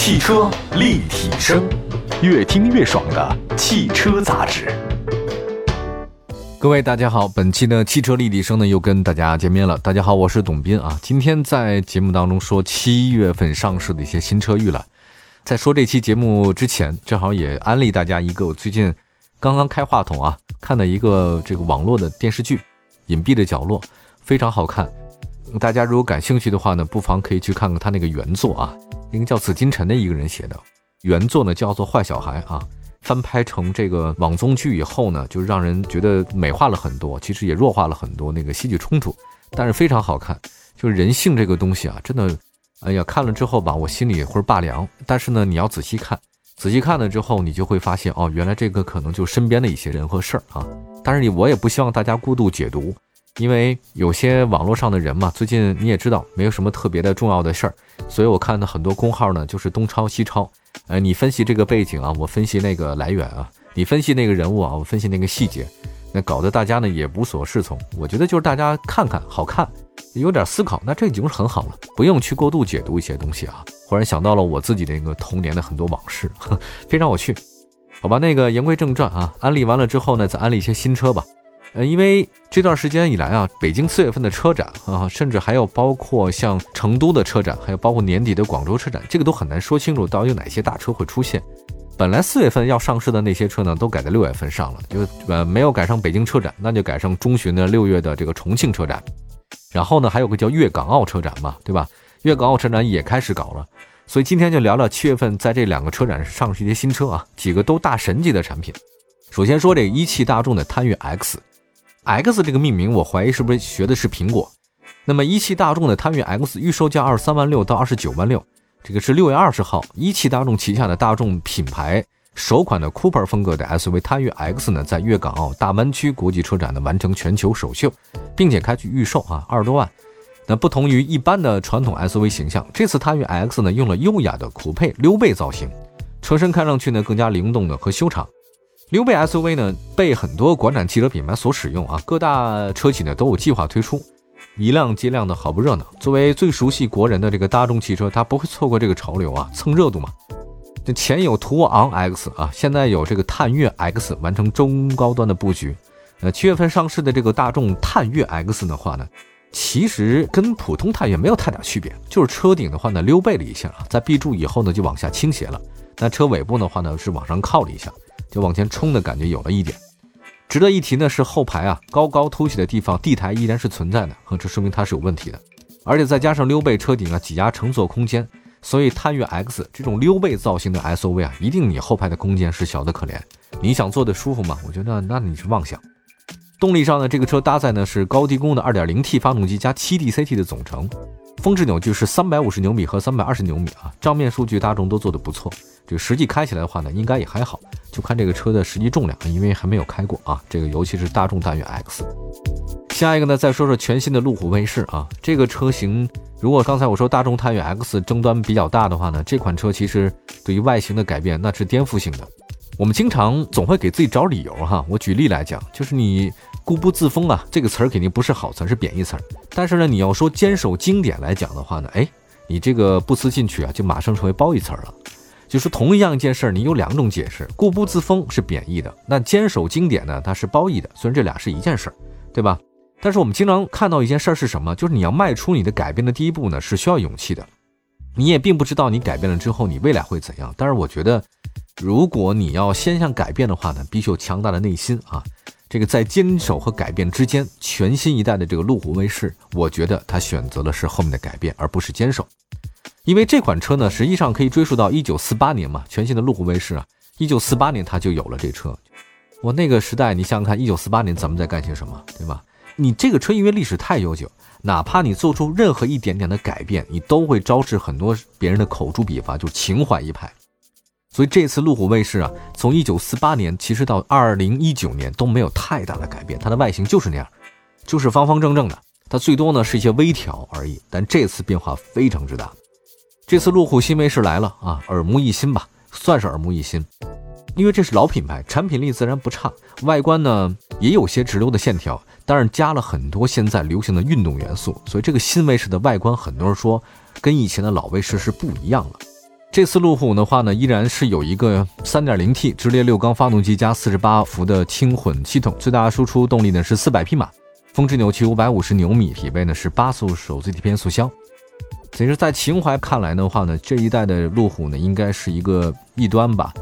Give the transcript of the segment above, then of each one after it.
汽车立体声，越听越爽的汽车杂志。各位大家好，本期的汽车立体声呢又跟大家见面了。大家好，我是董斌啊。今天在节目当中说七月份上市的一些新车预览。在说这期节目之前，正好也安利大家一个我最近刚刚开话筒啊看的一个这个网络的电视剧《隐蔽的角落》，非常好看。大家如果感兴趣的话呢，不妨可以去看看他那个原作啊，一个叫紫金陈的一个人写的。原作呢叫做《坏小孩》啊，翻拍成这个网综剧以后呢，就让人觉得美化了很多，其实也弱化了很多那个戏剧冲突，但是非常好看。就是人性这个东西啊，真的。哎呀，看了之后吧，我心里会拔凉。但是呢，你要仔细看，仔细看了之后，你就会发现哦，原来这个可能就身边的一些人和事儿啊。但是你我也不希望大家过度解读，因为有些网络上的人嘛，最近你也知道，没有什么特别的重要的事儿，所以我看的很多公号呢，就是东抄西抄。呃，你分析这个背景啊，我分析那个来源啊，你分析那个人物啊，我分析那个细节，那搞得大家呢也无所适从。我觉得就是大家看看好看。有点思考，那这已经是很好了，不用去过度解读一些东西啊。忽然想到了我自己的一个童年的很多往事，非常有趣。好吧，那个言归正传啊，安利完了之后呢，再安利一些新车吧。呃，因为这段时间以来啊，北京四月份的车展啊，甚至还有包括像成都的车展，还有包括年底的广州车展，这个都很难说清楚到底有哪些大车会出现。本来四月份要上市的那些车呢，都改在六月份上了，就呃没有赶上北京车展，那就改上中旬的六月的这个重庆车展。然后呢，还有个叫粤港澳车展嘛，对吧？粤港澳车展也开始搞了，所以今天就聊聊七月份在这两个车展上市一些新车啊，几个都大神级的产品。首先说这一汽大众的探岳 X X 这个命名我怀疑是不是学的是苹果。那么一汽大众的探岳 X 预售价二十三万六到二十九万六，这个是六月二十号，一汽大众旗下的大众品牌。首款的 Cooper 风格的 SUV 探岳 X 呢，在粤港澳大湾区国际车展呢完成全球首秀，并且开启预售啊，二十多万。那不同于一般的传统 SUV 形象，这次探岳 X 呢用了优雅的酷配溜背造型，车身看上去呢更加灵动的和修长。溜背 SUV 呢被很多国产汽车品牌所使用啊，各大车企呢都有计划推出，一辆接辆的好不热闹。作为最熟悉国人的这个大众汽车，它不会错过这个潮流啊，蹭热度嘛。这前有途昂 X 啊，现在有这个探岳 X 完成中高端的布局。呃，七月份上市的这个大众探岳 X 的话呢，其实跟普通探岳没有太大区别，就是车顶的话呢溜背了一下啊，在 B 柱以后呢就往下倾斜了。那车尾部的话呢是往上靠了一下，就往前冲的感觉有了一点。值得一提呢是后排啊高高凸起的地方地台依然是存在的，这说明它是有问题的。而且再加上溜背车顶啊挤压乘坐空间。所以探岳 X 这种溜背造型的 SUV 啊，一定你后排的空间是小的可怜。你想坐的舒服吗？我觉得那你是妄想。动力上呢，这个车搭载呢是高低功的 2.0T 发动机加 7DCT 的总成，峰值扭矩是350牛米和320牛米啊。账面数据大众都做得不错，这个实际开起来的话呢，应该也还好。就看这个车的实际重量，因为还没有开过啊。这个尤其是大众探岳 X。下一个呢，再说说全新的路虎卫士啊，这个车型。如果刚才我说大众探岳 X 争端比较大的话呢，这款车其实对于外形的改变那是颠覆性的。我们经常总会给自己找理由哈。我举例来讲，就是你固步自封啊，这个词儿肯定不是好词，是贬义词儿。但是呢，你要说坚守经典来讲的话呢，哎，你这个不思进取啊，就马上成为褒义词儿了。就是同一样一件事儿，你有两种解释，固步自封是贬义的，那坚守经典呢，它是褒义的。虽然这俩是一件事儿，对吧？但是我们经常看到一件事儿是什么？就是你要迈出你的改变的第一步呢，是需要勇气的。你也并不知道你改变了之后，你未来会怎样。但是我觉得，如果你要先想改变的话呢，必须有强大的内心啊。这个在坚守和改变之间，全新一代的这个路虎卫士，我觉得他选择的是后面的改变，而不是坚守。因为这款车呢，实际上可以追溯到一九四八年嘛，全新的路虎卫士啊，一九四八年它就有了这车。我那个时代，你想想看，一九四八年咱们在干些什么，对吧？你这个车因为历史太悠久，哪怕你做出任何一点点的改变，你都会招致很多别人的口诛笔伐，就情怀一派。所以这次路虎卫士啊，从一九四八年其实到二零一九年都没有太大的改变，它的外形就是那样，就是方方正正的。它最多呢是一些微调而已，但这次变化非常之大。这次路虎新卫士来了啊，耳目一新吧，算是耳目一新。因为这是老品牌，产品力自然不差，外观呢也有些直溜的线条。但是加了很多现在流行的运动元素，所以这个新卫士的外观，很多人说跟以前的老卫士是不一样了。这次路虎的话呢，依然是有一个 3.0T 直列六缸发动机加48伏的轻混系统，最大输出动力呢是400匹马，峰值扭矩550牛米，匹配呢是八速手自一体变速箱。其实，在情怀看来的话呢，这一代的路虎呢，应该是一个异端吧。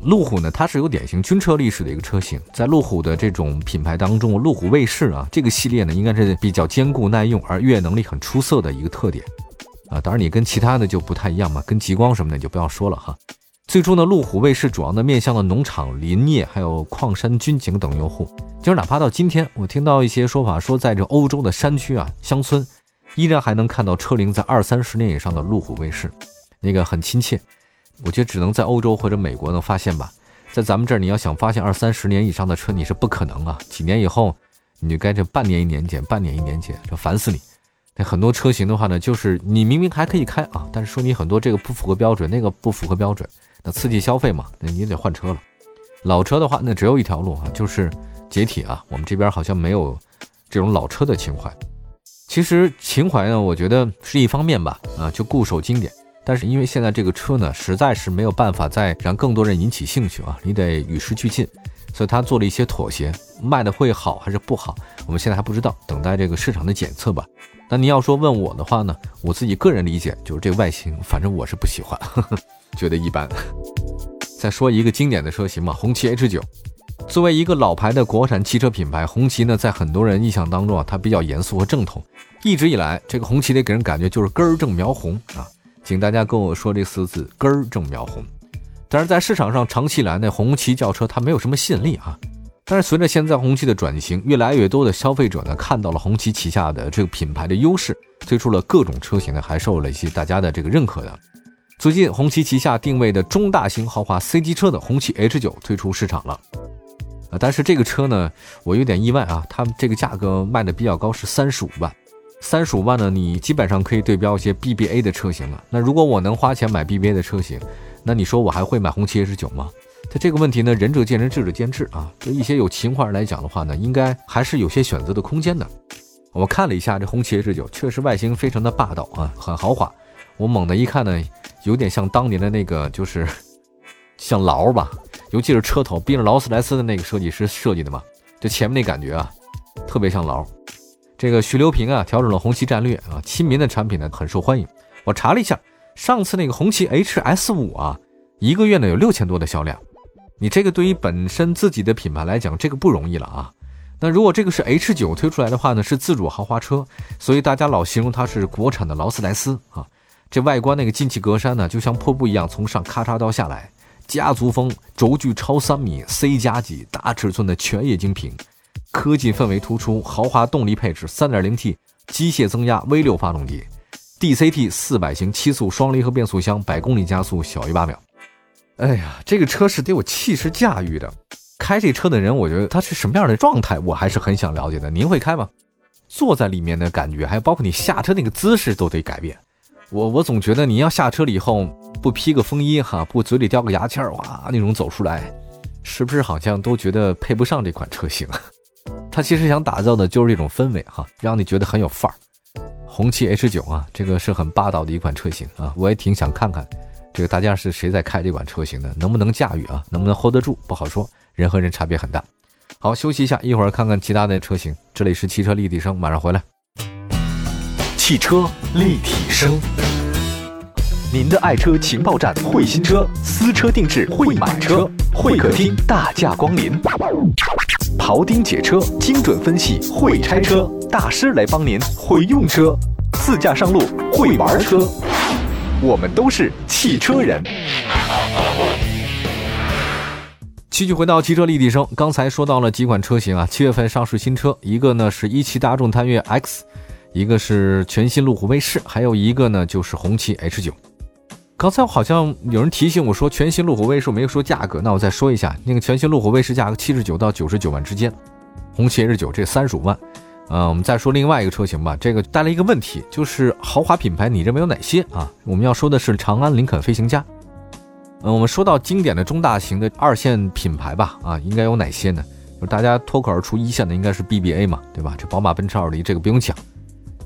路虎呢，它是有典型军车历史的一个车型，在路虎的这种品牌当中，路虎卫士啊，这个系列呢，应该是比较坚固耐用，而越野能力很出色的一个特点啊。当然，你跟其他的就不太一样嘛，跟极光什么的就不要说了哈。最初呢，路虎卫士主要的面向了农场、林业还有矿山、军警等用户。就是哪怕到今天，我听到一些说法说，在这欧洲的山区啊、乡村，依然还能看到车龄在二三十年以上的路虎卫士，那个很亲切。我觉得只能在欧洲或者美国能发现吧，在咱们这儿你要想发现二三十年以上的车，你是不可能啊。几年以后，你就该这半年一年检，半年一年检，这烦死你。很多车型的话呢，就是你明明还可以开啊，但是说你很多这个不符合标准，那个不符合标准，那刺激消费嘛，那你得换车了。老车的话，那只有一条路啊，就是解体啊。我们这边好像没有这种老车的情怀。其实情怀呢，我觉得是一方面吧，啊，就固守经典。但是因为现在这个车呢，实在是没有办法再让更多人引起兴趣啊，你得与时俱进，所以他做了一些妥协，卖的会好还是不好，我们现在还不知道，等待这个市场的检测吧。那你要说问我的话呢，我自己个人理解就是这外形，反正我是不喜欢，呵 呵觉得一般。再说一个经典的车型嘛，红旗 H 九，作为一个老牌的国产汽车品牌，红旗呢在很多人印象当中啊，它比较严肃和正统，一直以来这个红旗的给人感觉就是根正苗红啊。请大家跟我说这四个字“根正苗红”，但是在市场上长期以来，那红旗轿车它没有什么吸引力啊。但是随着现在红旗的转型，越来越多的消费者呢看到了红旗旗下的这个品牌的优势，推出了各种车型呢，还受了一些大家的这个认可的。最近，红旗旗下定位的中大型豪华 C 级车的红旗 H 九推出市场了。啊，但是这个车呢，我有点意外啊，它这个价格卖的比较高，是三十五万。三十五万呢，你基本上可以对标一些 BBA 的车型了。那如果我能花钱买 BBA 的车型，那你说我还会买红旗 H 九吗？它这个问题呢，仁者见仁，智者见智啊。对一些有情怀来讲的话呢，应该还是有些选择的空间的。我看了一下这红旗 H 九，确实外形非常的霸道啊，很豪华。我猛的一看呢，有点像当年的那个，就是像劳吧，尤其是车头，逼着劳斯莱斯的那个设计师设计的嘛，就前面那感觉啊，特别像劳。这个徐留平啊，调整了红旗战略啊，亲民的产品呢很受欢迎。我查了一下，上次那个红旗 HS 五啊，一个月呢有六千多的销量。你这个对于本身自己的品牌来讲，这个不容易了啊。那如果这个是 H 九推出来的话呢，是自主豪华车，所以大家老形容它是国产的劳斯莱斯啊。这外观那个进气格栅呢，就像瀑布一样从上咔嚓刀下来，家族风，轴距超三米，C 加级，大尺寸的全液晶屏。科技氛围突出，豪华动力配置，3.0T 机械增压 V6 发动机，DCT 四百型七速双离合变速箱，百公里加速小于八秒。哎呀，这个车是得有气势驾驭的。开这车的人，我觉得他是什么样的状态，我还是很想了解的。您会开吗？坐在里面的感觉，还有包括你下车那个姿势都得改变。我我总觉得你要下车了以后不披个风衣哈，不嘴里叼个牙签儿哇那种走出来，是不是好像都觉得配不上这款车型？它其实想打造的就是这种氛围哈，让你觉得很有范儿。红旗 H 九啊，这个是很霸道的一款车型啊，我也挺想看看，这个大家是谁在开这款车型的，能不能驾驭啊，能不能 hold 得住，不好说，人和人差别很大。好，休息一下，一会儿看看其他的车型。这里是汽车立体声，马上回来。汽车立体声，您的爱车情报站，会新车，私车定制，会买车，会客厅大驾光临。庖丁解车，精准分析；会拆车大师来帮您；会用车，自驾上路；会玩车，我们都是汽车人。继续回到汽车立体声，刚才说到了几款车型啊，七月份上市新车，一个呢是一汽大众探岳 X，一个是全新路虎卫士，还有一个呢就是红旗 H 九。刚才好像有人提醒我说，全新路虎卫士没有说价格，那我再说一下，那个全新路虎卫士价格七十九到九十九万之间，红旗 H 九这三十五万。嗯，我们再说另外一个车型吧，这个带来一个问题，就是豪华品牌你认为有哪些啊？我们要说的是长安林肯飞行家。嗯，我们说到经典的中大型的二线品牌吧，啊，应该有哪些呢？就是大家脱口而出一线的应该是 BBA 嘛，对吧？这宝马、奔驰、奥迪这个不用讲。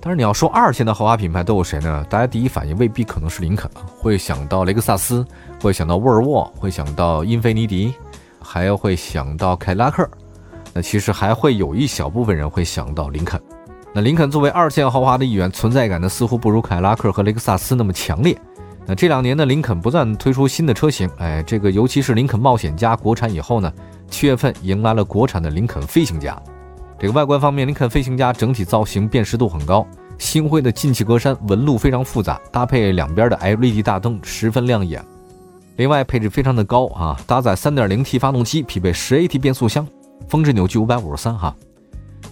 但是你要说二线的豪华品牌都有谁呢？大家第一反应未必可能是林肯，会想到雷克萨斯，会想到沃尔沃，会想到英菲尼迪，还要会想到凯迪拉克。那其实还会有一小部分人会想到林肯。那林肯作为二线豪华的一员，存在感呢似乎不如凯迪拉克和雷克萨斯那么强烈。那这两年呢，林肯不断推出新的车型，哎，这个尤其是林肯冒险家国产以后呢，七月份迎来了国产的林肯飞行家。这个外观方面，林肯飞行家整体造型辨识度很高，星辉的进气格栅纹路非常复杂，搭配两边的 LED 大灯十分亮眼。另外配置非常的高啊，搭载 3.0T 发动机，匹配 10AT 变速箱，峰值扭矩553哈。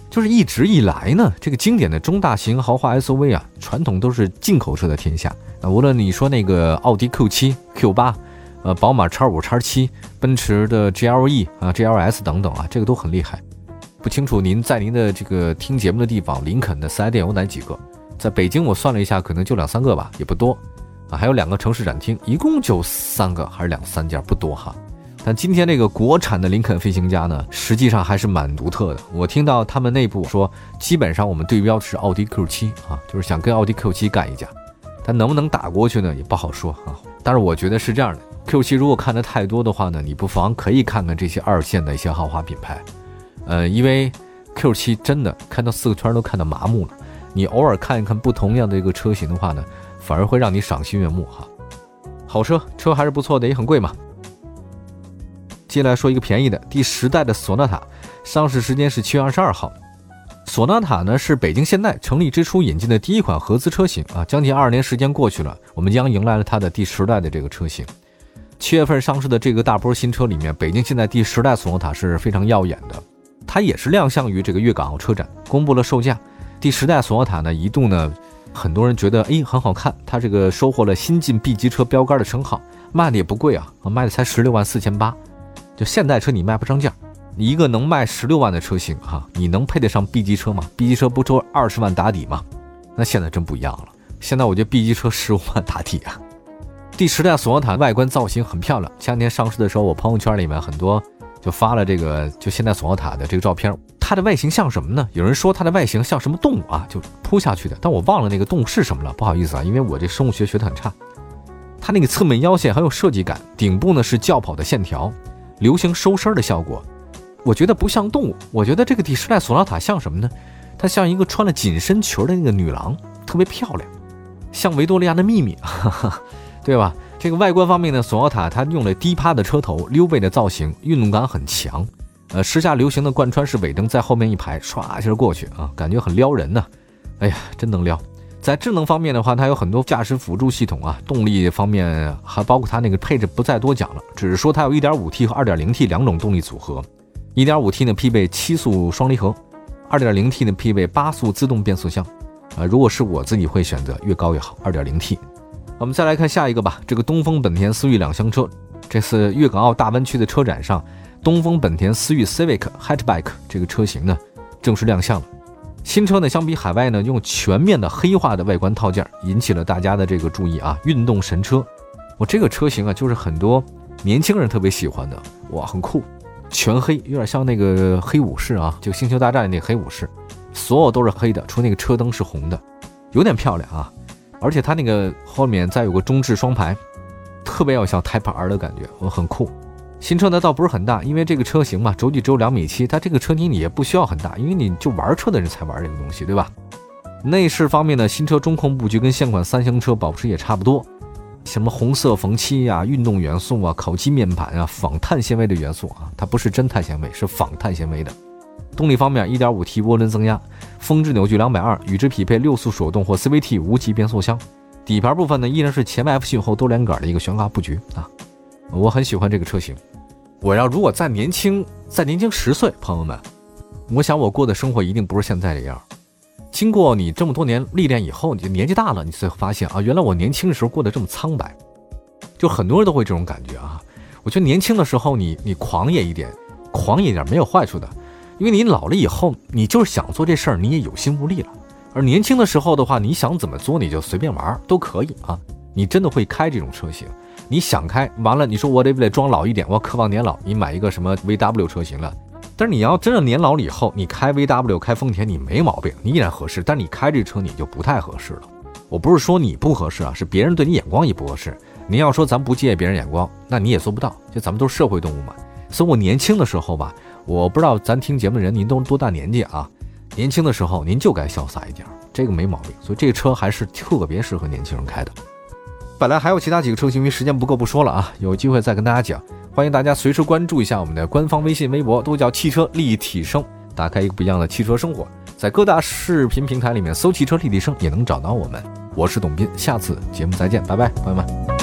就是一直以来呢，这个经典的中大型豪华 SUV 啊，传统都是进口车的天下。那无论你说那个奥迪 Q7、Q8，呃，宝马 X5、X7，奔驰的 GLE 啊、GLS 等等啊，这个都很厉害。不清楚您在您的这个听节目的地方，林肯的四 S 店有哪几个？在北京我算了一下，可能就两三个吧，也不多啊。还有两个城市展厅，一共就三个还是两三家，不多哈。但今天这个国产的林肯飞行家呢，实际上还是蛮独特的。我听到他们内部说，基本上我们对标的是奥迪 Q7 啊，就是想跟奥迪 Q7 干一架。但能不能打过去呢，也不好说啊。但是我觉得是这样的，Q7 如果看的太多的话呢，你不妨可以看看这些二线的一些豪华品牌。呃，因为 Q7 真的看到四个圈都看到麻木了，你偶尔看一看不同样的一个车型的话呢，反而会让你赏心悦目哈。好车，车还是不错的，也很贵嘛。接下来说一个便宜的，第十代的索纳塔，上市时间是七月二十二号。索纳塔呢是北京现代成立之初引进的第一款合资车型啊，将近二十年时间过去了，我们将迎来了它的第十代的这个车型。七月份上市的这个大波新车里面，北京现代第十代索纳塔是非常耀眼的。它也是亮相于这个粤港澳车展，公布了售价。第十代索纳塔呢，一度呢，很多人觉得哎很好看，它这个收获了新晋 B 级车标杆的称号，卖的也不贵啊，卖的才十六万四千八。就现代车你卖不上价，你一个能卖十六万的车型哈，你能配得上 B 级车吗？B 级车不收二十万打底吗？那现在真不一样了，现在我觉得 B 级车十五万打底啊。第十代索纳塔外观造型很漂亮，前两天上市的时候，我朋友圈里面很多。就发了这个，就现在索纳塔的这个照片，它的外形像什么呢？有人说它的外形像什么动物啊？就扑下去的，但我忘了那个动物是什么了，不好意思啊，因为我这生物学学的很差。它那个侧面腰线很有设计感，顶部呢是轿跑的线条，流行收身的效果。我觉得不像动物，我觉得这个第十代索纳塔像什么呢？它像一个穿了紧身裙的那个女郎，特别漂亮，像维多利亚的秘密，对吧？这个外观方面呢，索纳塔它用了低趴的车头，溜背的造型，运动感很强。呃，时下流行的贯穿式尾灯在后面一排，唰一下过去啊，感觉很撩人呢。哎呀，真能撩。在智能方面的话，它有很多驾驶辅助系统啊。动力方面还包括它那个配置不再多讲了，只是说它有 1.5T 和 2.0T 两种动力组合。1.5T 呢匹配七速双离合，2.0T 呢匹配八速自动变速箱。啊，如果是我自己会选择越高越好，2.0T。我们再来看下一个吧。这个东风本田思域两厢车，这次粤港澳大湾区的车展上，东风本田思域 Civic Hatchback 这个车型呢正式亮相了。新车呢相比海外呢用全面的黑化的外观套件，引起了大家的这个注意啊！运动神车，我这个车型啊就是很多年轻人特别喜欢的，哇，很酷，全黑，有点像那个黑武士啊，就星球大战那黑武士，所有都是黑的，除那个车灯是红的，有点漂亮啊。而且它那个后面再有个中置双排，特别要像 Type R 的感觉，我很酷。新车呢倒不是很大，因为这个车型嘛，轴距只有两米七，它这个车你也不需要很大，因为你就玩车的人才玩这个东西，对吧？内饰方面呢，新车中控布局跟现款三厢车保持也差不多，什么红色缝漆呀、运动元素啊、烤漆面板啊、仿碳纤维的元素啊，它不是真碳纤维，是仿碳纤维的。动力方面，1.5T 涡轮增压，峰值扭矩220，与之匹配六速手动或 CVT 无级变速箱。底盘部分呢，依然是前麦弗逊后多连杆的一个悬挂布局啊，我很喜欢这个车型。我要如果再年轻，再年轻十岁，朋友们，我想我过的生活一定不是现在这样。经过你这么多年历练以后，你年纪大了，你才发现啊，原来我年轻的时候过得这么苍白。就很多人都会这种感觉啊。我觉得年轻的时候，你你狂野一点，狂野一点没有坏处的。因为你老了以后，你就是想做这事儿，你也有心无力了。而年轻的时候的话，你想怎么做你就随便玩都可以啊。你真的会开这种车型，你想开完了，你说我得不得装老一点，我渴望年老，你买一个什么 VW 车型了，但是你要真的年老了以后，你开 VW、开丰田，你没毛病，你依然合适。但你开这车你就不太合适了。我不是说你不合适啊，是别人对你眼光也不合适。您要说咱不介意别人眼光，那你也做不到。就咱们都是社会动物嘛。所以我年轻的时候吧，我不知道咱听节目的人您都多大年纪啊？年轻的时候您就该潇洒一点，这个没毛病。所以这个车还是特别适合年轻人开的。本来还有其他几个车型，因为时间不够不说了啊，有机会再跟大家讲。欢迎大家随时关注一下我们的官方微信、微博，都叫汽车立体声，打开一个不一样的汽车生活。在各大视频平台里面搜“汽车立体声”也能找到我们。我是董斌，下次节目再见，拜拜，朋友们。